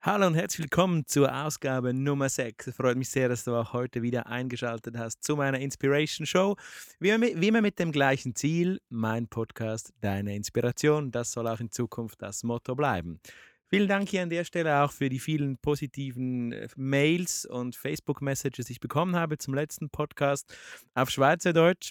Hallo und herzlich willkommen zur Ausgabe Nummer 6. Es freut mich sehr, dass du auch heute wieder eingeschaltet hast zu meiner Inspiration Show. Wie immer mit dem gleichen Ziel, mein Podcast, deine Inspiration. Das soll auch in Zukunft das Motto bleiben. Vielen Dank hier an der Stelle auch für die vielen positiven äh, Mails und Facebook-Messages, die ich bekommen habe zum letzten Podcast auf Schweizerdeutsch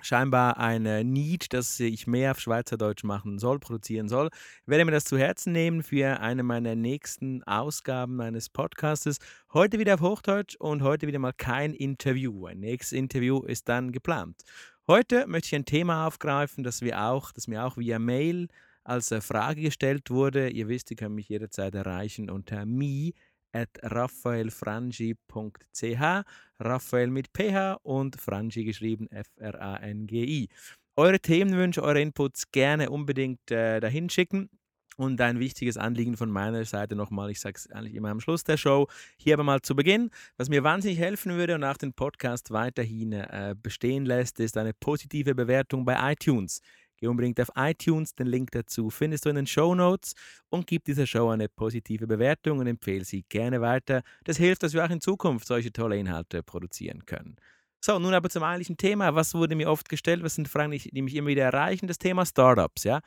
scheinbar eine Need, dass ich mehr auf Schweizerdeutsch machen soll, produzieren soll. Ich werde mir das zu Herzen nehmen für eine meiner nächsten Ausgaben meines Podcastes. Heute wieder auf Hochdeutsch und heute wieder mal kein Interview. Ein nächstes Interview ist dann geplant. Heute möchte ich ein Thema aufgreifen, das, wir auch, das mir auch via Mail als äh, Frage gestellt wurde. Ihr wisst, ihr könnt mich jederzeit erreichen unter me at raphaelfrangi.ch. Raphael mit PH und Frangi geschrieben F-R-A-N-G-I. Eure Themenwünsche, eure Inputs gerne unbedingt äh, dahin schicken. Und ein wichtiges Anliegen von meiner Seite nochmal, ich sage es eigentlich immer am Schluss der Show, hier aber mal zu Beginn, was mir wahnsinnig helfen würde und auch den Podcast weiterhin äh, bestehen lässt, ist eine positive Bewertung bei iTunes. Geh unbedingt auf iTunes, den Link dazu findest du in den Show Notes und gib dieser Show eine positive Bewertung und empfehle sie gerne weiter. Das hilft, dass wir auch in Zukunft solche tolle Inhalte produzieren können. So, nun aber zum eigentlichen Thema. Was wurde mir oft gestellt? Was sind Fragen, die mich immer wieder erreichen? Das Thema Startups, ja.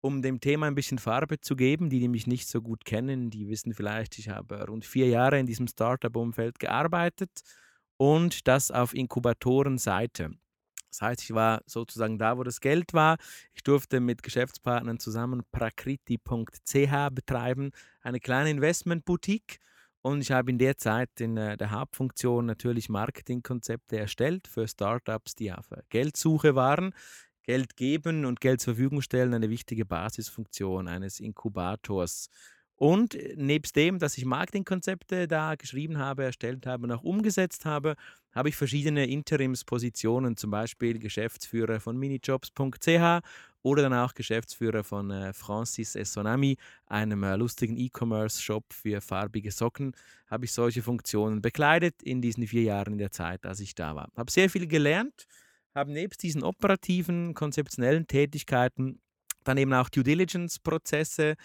Um dem Thema ein bisschen Farbe zu geben, die, die mich nicht so gut kennen, die wissen vielleicht, ich habe rund vier Jahre in diesem Startup-Umfeld gearbeitet und das auf Inkubatorenseite. Das heißt, ich war sozusagen da, wo das Geld war. Ich durfte mit Geschäftspartnern zusammen prakriti.ch betreiben, eine kleine Investmentboutique. Und ich habe in der Zeit in äh, der Hauptfunktion natürlich Marketingkonzepte erstellt für Startups, die auf äh, Geldsuche waren. Geld geben und Geld zur Verfügung stellen, eine wichtige Basisfunktion eines Inkubators. Und äh, nebst dem, dass ich Marketingkonzepte da geschrieben habe, erstellt habe und auch umgesetzt habe, habe ich verschiedene Interimspositionen, zum Beispiel Geschäftsführer von minijobs.ch oder dann auch Geschäftsführer von äh, Francis Esonami, einem äh, lustigen E-Commerce-Shop für farbige Socken, habe ich solche Funktionen bekleidet in diesen vier Jahren in der Zeit, als ich da war. Habe sehr viel gelernt, habe nebst diesen operativen, konzeptionellen Tätigkeiten dann eben auch Due Diligence-Prozesse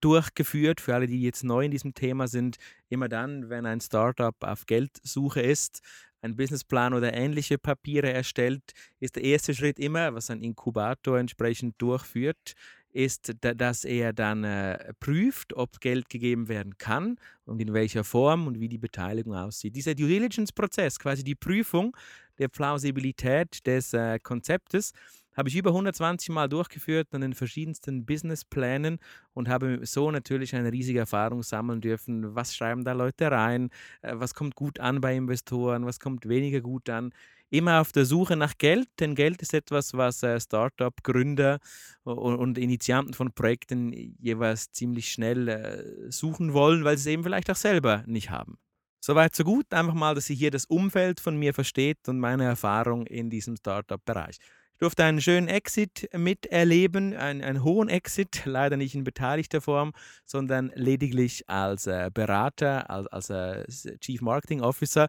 durchgeführt, für alle, die jetzt neu in diesem Thema sind. Immer dann, wenn ein Startup auf Geldsuche ist, ein Businessplan oder ähnliche Papiere erstellt, ist der erste Schritt immer, was ein Inkubator entsprechend durchführt, ist, dass er dann äh, prüft, ob Geld gegeben werden kann und in welcher Form und wie die Beteiligung aussieht. Dieser Due Diligence-Prozess, quasi die Prüfung der Plausibilität des äh, Konzeptes, habe ich über 120 Mal durchgeführt an den verschiedensten Businessplänen und habe so natürlich eine riesige Erfahrung sammeln dürfen. Was schreiben da Leute rein? Äh, was kommt gut an bei Investoren? Was kommt weniger gut an? Immer auf der Suche nach Geld, denn Geld ist etwas, was äh, Startup-Gründer und Initianten von Projekten jeweils ziemlich schnell äh, suchen wollen, weil sie es eben vielleicht auch selber nicht haben. Soweit, so gut. Einfach mal, dass ihr hier das Umfeld von mir versteht und meine Erfahrung in diesem Startup-Bereich. Ich durfte einen schönen Exit miterleben, einen, einen, hohen Exit, leider nicht in beteiligter Form, sondern lediglich als äh, Berater, als, als äh, Chief Marketing Officer.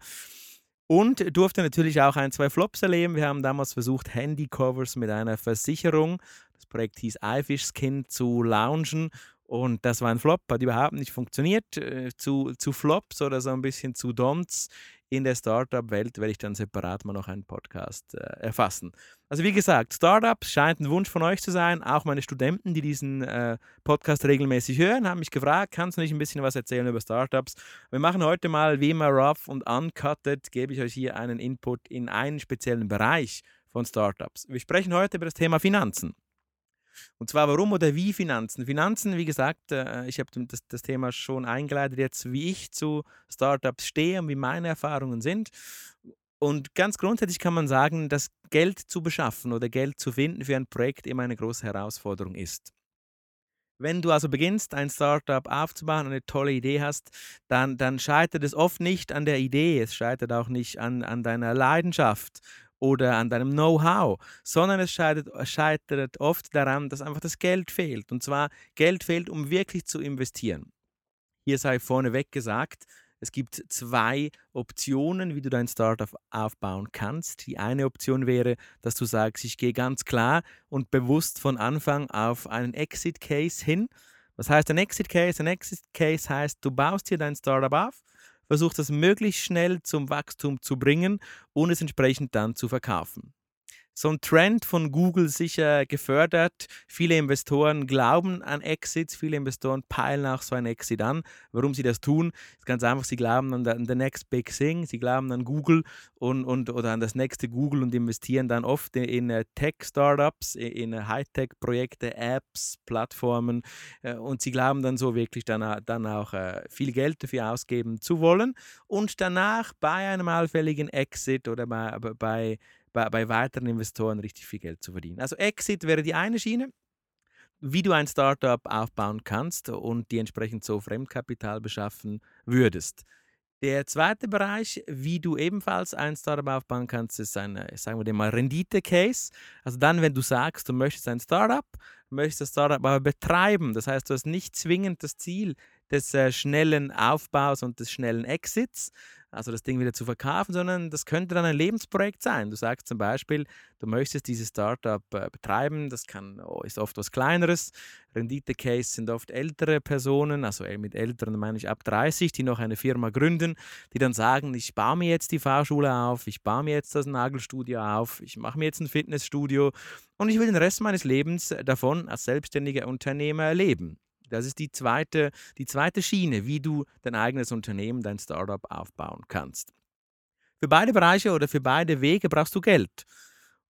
Und durfte natürlich auch ein, zwei Flops erleben. Wir haben damals versucht, Handycovers mit einer Versicherung, das Projekt hieß iFish Skin, zu launchen. Und das war ein Flop, hat überhaupt nicht funktioniert. Äh, zu, zu Flops oder so ein bisschen zu Don'ts in der Startup-Welt werde ich dann separat mal noch einen Podcast äh, erfassen. Also wie gesagt, Startups scheint ein Wunsch von euch zu sein. Auch meine Studenten, die diesen äh, Podcast regelmäßig hören, haben mich gefragt, kannst du nicht ein bisschen was erzählen über Startups? Wir machen heute mal wie immer rough und uncutted, gebe ich euch hier einen Input in einen speziellen Bereich von Startups. Wir sprechen heute über das Thema Finanzen. Und zwar warum oder wie Finanzen? Finanzen, wie gesagt, äh, ich habe das, das Thema schon eingeleitet, jetzt wie ich zu Startups stehe und wie meine Erfahrungen sind. Und ganz grundsätzlich kann man sagen, dass Geld zu beschaffen oder Geld zu finden für ein Projekt immer eine große Herausforderung ist. Wenn du also beginnst, ein Startup aufzubauen, eine tolle Idee hast, dann, dann scheitert es oft nicht an der Idee, es scheitert auch nicht an, an deiner Leidenschaft oder an deinem Know-how, sondern es scheitert, scheitert oft daran, dass einfach das Geld fehlt. Und zwar Geld fehlt, um wirklich zu investieren. Hier sei vorneweg gesagt, es gibt zwei Optionen, wie du dein Startup aufbauen kannst. Die eine Option wäre, dass du sagst, ich gehe ganz klar und bewusst von Anfang auf einen Exit Case hin. Was heißt ein Exit Case? Ein Exit Case heißt, du baust hier dein Startup auf, versuchst es möglichst schnell zum Wachstum zu bringen und es entsprechend dann zu verkaufen so ein Trend von Google sicher gefördert. Viele Investoren glauben an Exits, viele Investoren peilen auch so ein Exit an. Warum sie das tun, ist ganz einfach, sie glauben an the next big thing, sie glauben an Google und, und, oder an das nächste Google und investieren dann oft in, in Tech-Startups, in, in Hightech-Projekte, Apps, Plattformen äh, und sie glauben dann so wirklich dann, dann auch äh, viel Geld dafür ausgeben zu wollen und danach bei einem allfälligen Exit oder bei, bei bei, bei weiteren Investoren richtig viel Geld zu verdienen. Also Exit wäre die eine Schiene, wie du ein Startup aufbauen kannst und die entsprechend so Fremdkapital beschaffen würdest. Der zweite Bereich, wie du ebenfalls ein Startup aufbauen kannst, ist ein, sagen wir mal, Rendite-Case. Also dann, wenn du sagst, du möchtest ein Startup, möchtest das Startup aber betreiben. Das heißt, du hast nicht zwingend das Ziel des äh, schnellen Aufbaus und des schnellen Exits, also das Ding wieder zu verkaufen, sondern das könnte dann ein Lebensprojekt sein. Du sagst zum Beispiel, du möchtest dieses Startup äh, betreiben, das kann, oh, ist oft was Kleineres. Rendite-Case sind oft ältere Personen, also mit älteren meine ich ab 30, die noch eine Firma gründen, die dann sagen, ich baue mir jetzt die Fahrschule auf, ich baue mir jetzt das Nagelstudio auf, ich mache mir jetzt ein Fitnessstudio und ich will den Rest meines Lebens davon als selbstständiger Unternehmer leben. Das ist die zweite, die zweite Schiene, wie du dein eigenes Unternehmen, dein Startup aufbauen kannst. Für beide Bereiche oder für beide Wege brauchst du Geld.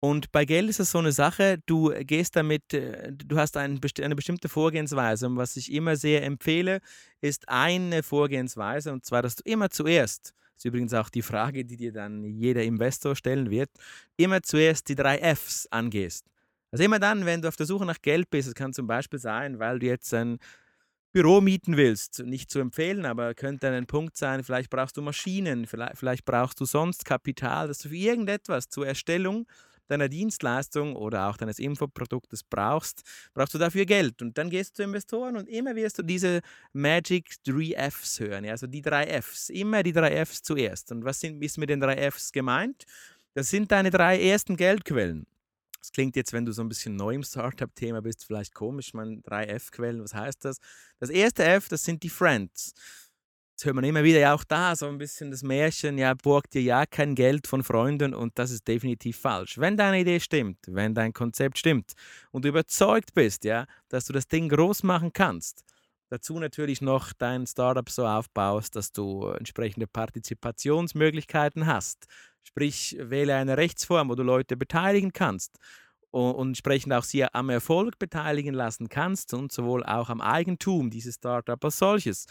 Und bei Geld ist es so eine Sache, du gehst damit, äh, du hast eine bestimmte Vorgehensweise. Und was ich immer sehr empfehle, ist eine Vorgehensweise, und zwar, dass du immer zuerst, das ist übrigens auch die Frage, die dir dann jeder Investor stellen wird, immer zuerst die drei Fs angehst. Also immer dann, wenn du auf der Suche nach Geld bist, es kann zum Beispiel sein, weil du jetzt ein Büro mieten willst, nicht zu empfehlen, aber könnte ein Punkt sein, vielleicht brauchst du Maschinen, vielleicht, vielleicht brauchst du sonst Kapital, dass du für irgendetwas zur Erstellung deiner Dienstleistung oder auch deines Infoproduktes brauchst, brauchst du dafür Geld. Und dann gehst du zu Investoren und immer wirst du diese Magic 3 Fs hören, also die drei Fs, immer die drei Fs zuerst. Und was sind, ist mit den drei Fs gemeint? Das sind deine drei ersten Geldquellen. Das klingt jetzt, wenn du so ein bisschen neu im Startup-Thema bist, vielleicht komisch. Man, drei F-Quellen, was heißt das? Das erste F, das sind die Friends. Jetzt hört man immer wieder ja auch da so ein bisschen das Märchen, ja, borgt dir ja kein Geld von Freunden und das ist definitiv falsch. Wenn deine Idee stimmt, wenn dein Konzept stimmt und du überzeugt bist, ja, dass du das Ding groß machen kannst, dazu natürlich noch dein Startup so aufbaust, dass du entsprechende Partizipationsmöglichkeiten hast, Sprich, wähle eine Rechtsform, wo du Leute beteiligen kannst und, entsprechend auch sie am Erfolg beteiligen lassen kannst und sowohl auch am Eigentum dieses Startup als solches.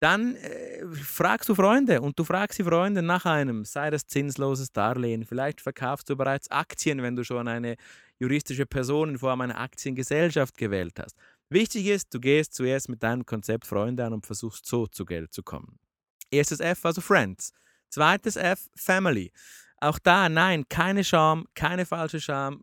Dann äh, fragst du Freunde und du fragst die Freunde nach einem, sei das zinsloses Darlehen. Vielleicht verkaufst du bereits Aktien, wenn du schon eine juristische Person in Form einer Aktiengesellschaft gewählt hast. Wichtig ist, du gehst zuerst mit deinem Konzept Freunde an und versuchst so zu Geld zu kommen. Erstes F, also Friends. Zweites F, Family. Auch da, nein, keine Scham, keine falsche Scham.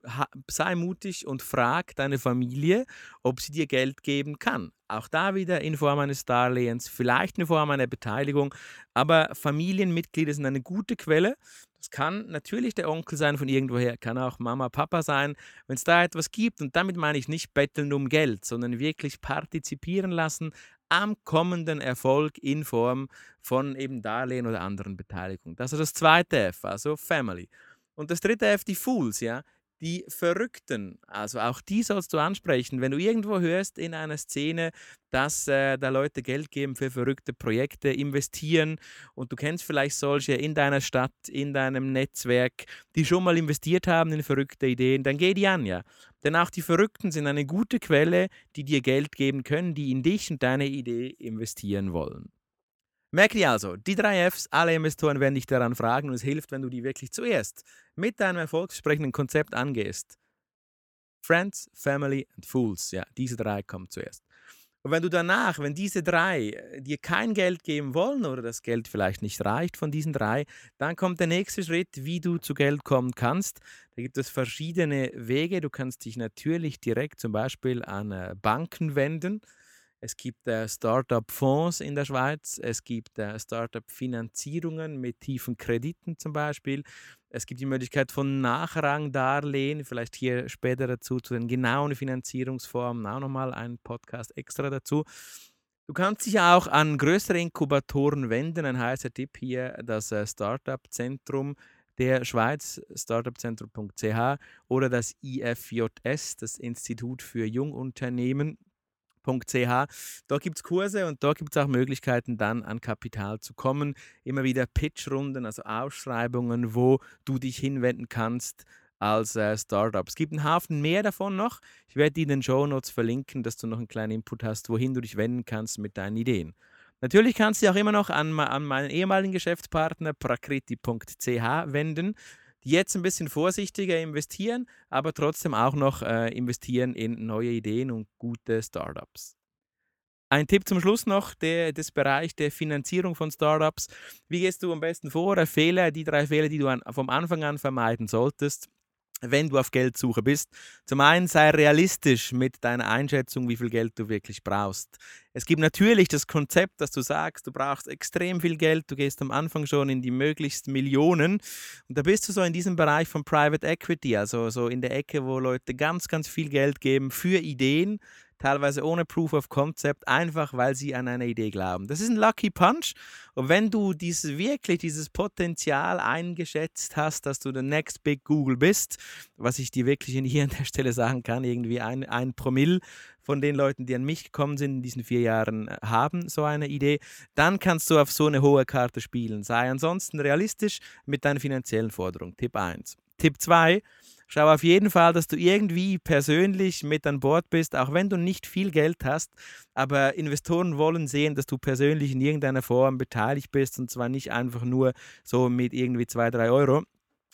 sei mutig und frag deine Familie, ob sie dir Geld geben kann. Auch da wieder in Form eines Darlehens, vielleicht in Form einer Beteiligung, aber Familienmitglieder sind eine gute Quelle. Das kann natürlich der Onkel sein von irgendwoher, kann auch Mama, Papa sein. Wenn es da etwas gibt, und damit meine ich nicht betteln um Geld, sondern wirklich partizipieren lassen am kommenden Erfolg in Form von eben Darlehen oder anderen Beteiligungen. Das ist das zweite F, also Family. Und das dritte F, die Fools, ja. Die Verrückten. Also auch die sollst du ansprechen. Wenn du irgendwo hörst in einer Szene, dass äh, da Leute Geld geben für verrückte Projekte, investieren und du kennst vielleicht solche in deiner Stadt, in deinem Netzwerk, die schon mal investiert haben in verrückte Ideen, dann geh die an, ja. Denn auch die Verrückten sind eine gute Quelle, die dir Geld geben können, die in dich und deine Idee investieren wollen. Merk dir also, die drei Fs, alle Investoren werden dich daran fragen und es hilft, wenn du die wirklich zuerst mit deinem erfolgsversprechenden Konzept angehst. Friends, Family and Fools, ja, diese drei kommen zuerst. Und wenn du danach, wenn diese drei äh, dir kein Geld geben wollen oder das Geld vielleicht nicht reicht von diesen drei, dann kommt der nächste Schritt, wie du zu Geld kommen kannst. Da gibt es verschiedene Wege. Du kannst dich natürlich direkt zum Beispiel an äh, Banken wenden. Es gibt äh, Startup-Fonds in der Schweiz, es gibt äh, Startup-Finanzierungen mit tiefen Krediten zum Beispiel. Es gibt die Möglichkeit von Nachrangdarlehen, vielleicht hier später dazu zu den genauen Finanzierungsformen auch nochmal ein Podcast extra dazu. Du kannst dich auch an größere Inkubatoren wenden. Ein heißer Tipp hier, das äh, Startup-Zentrum der Schweiz, startupzentrum.ch oder das IFJS, das Institut für Jungunternehmen ch. Dort gibt es Kurse und dort gibt es auch Möglichkeiten, dann an Kapital zu kommen. Immer wieder Pitchrunden, also Ausschreibungen, wo du dich hinwenden kannst als äh, Startup. Es gibt einen Haufen mehr davon noch. Ich werde die in den Show Notes verlinken, dass du noch einen kleinen Input hast, wohin du dich wenden kannst mit deinen Ideen. Natürlich kannst du dich auch immer noch an, an meinen ehemaligen Geschäftspartner prakriti.ch wenden jetzt ein bisschen vorsichtiger investieren, aber trotzdem auch noch äh, investieren in neue Ideen und gute Startups. Ein Tipp zum Schluss noch, der, des Bereich der Finanzierung von Startups. Wie gehst du am besten vor? Fehler, die drei Fehler, die du an, vom Anfang an vermeiden solltest wenn du auf Geldsuche bist. Zum einen sei realistisch mit deiner Einschätzung, wie viel Geld du wirklich brauchst. Es gibt natürlich das Konzept, dass du sagst, du brauchst extrem viel Geld, du gehst am Anfang schon in die möglichst Millionen und da bist du so in diesem Bereich von Private Equity, also so in der Ecke, wo Leute ganz, ganz viel Geld geben für Ideen, teilweise ohne Proof of Concept, einfach weil sie an eine Idee glauben. Das ist ein Lucky Punch. Und wenn du dieses, wirklich dieses Potenzial eingeschätzt hast, dass du der Next Big Google bist, was ich dir wirklich hier an der Stelle sagen kann, irgendwie ein, ein Promille von den Leuten, die an mich gekommen sind in diesen vier Jahren, äh, haben so eine Idee, dann kannst du auf so eine hohe Karte spielen. Sei ansonsten realistisch mit deinen finanziellen Forderungen. Tipp 1. Tipp 2 Schau auf jeden Fall, dass du irgendwie persönlich mit an Bord bist, auch wenn du nicht viel Geld hast. Aber Investoren wollen sehen, dass du persönlich in irgendeiner Form beteiligt bist und zwar nicht einfach nur so mit irgendwie zwei, drei Euro.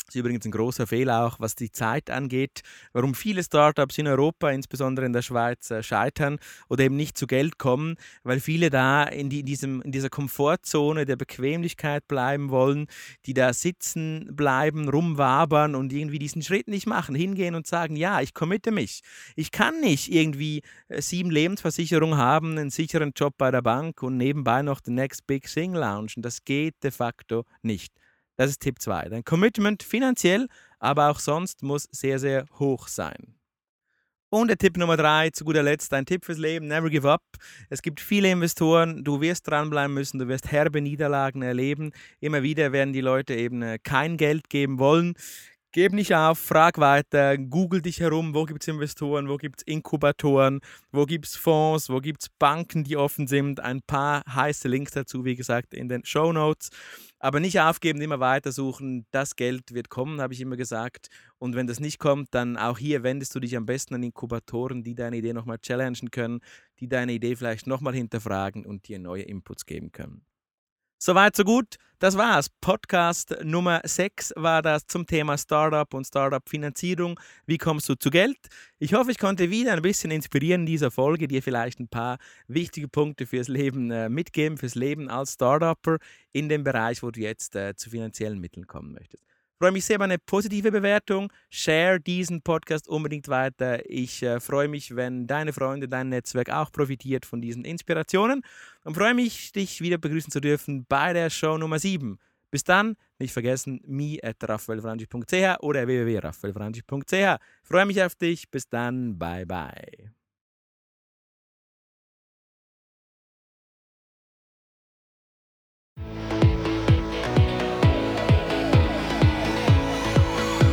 Das ist übrigens ein großer Fehler auch, was die Zeit angeht, warum viele Startups in Europa, insbesondere in der Schweiz, äh, scheitern oder eben nicht zu Geld kommen, weil viele da in, die, in, diesem, in dieser Komfortzone der Bequemlichkeit bleiben wollen, die da sitzen bleiben, rumwabern und irgendwie diesen Schritt nicht machen, hingehen und sagen, ja, ich committe mich. Ich kann nicht irgendwie äh, sieben Lebensversicherungen haben, einen sicheren Job bei der Bank und nebenbei noch den Next Big Thing launchen. Das geht de facto nicht. Das ist Tipp 2. Dein Commitment finanziell, aber auch sonst muss sehr, sehr hoch sein. Und der Tipp Nummer 3, zu guter Letzt, ein Tipp fürs Leben, never give up. Es gibt viele Investoren, du wirst dranbleiben müssen, du wirst herbe Niederlagen erleben. Immer wieder werden die Leute eben äh, kein Geld geben wollen. Gib nicht auf, frag weiter, google dich herum, wo gibt es Investoren, wo gibt es Inkubatoren, wo gibt es Fonds, wo gibt es Banken, die offen sind. Ein paar heiße Links dazu, wie gesagt, in den Show Notes. Aber nicht aufgeben, immer weiter suchen. Das Geld wird kommen, habe ich immer gesagt. Und wenn das nicht kommt, dann auch hier wendest du dich am besten an Inkubatoren, die deine Idee nochmal challengen können, die deine Idee vielleicht nochmal hinterfragen und dir neue Inputs geben können. Soweit, so gut. Das war's. Podcast Nummer 6 war das zum Thema Startup und Startup-Finanzierung. Wie kommst du zu Geld? Ich hoffe, ich konnte wieder ein bisschen inspirieren in dieser Folge, dir vielleicht ein paar wichtige Punkte fürs Leben äh, mitgeben, fürs Leben als Startupper in dem Bereich, wo du jetzt äh, zu finanziellen Mitteln kommen möchtest. Freue mich sehr über eine positive Bewertung. Share diesen Podcast unbedingt weiter. Ich äh, freue mich, wenn deine Freunde, dein Netzwerk auch profitiert von diesen Inspirationen und freue mich, dich wieder begrüßen zu dürfen bei der Show Nummer 7. Bis dann, nicht vergessen, me at raffaelfrangi.ch oder www.raffaelfrangi.ch. Freue mich auf dich. Bis dann. Bye, bye.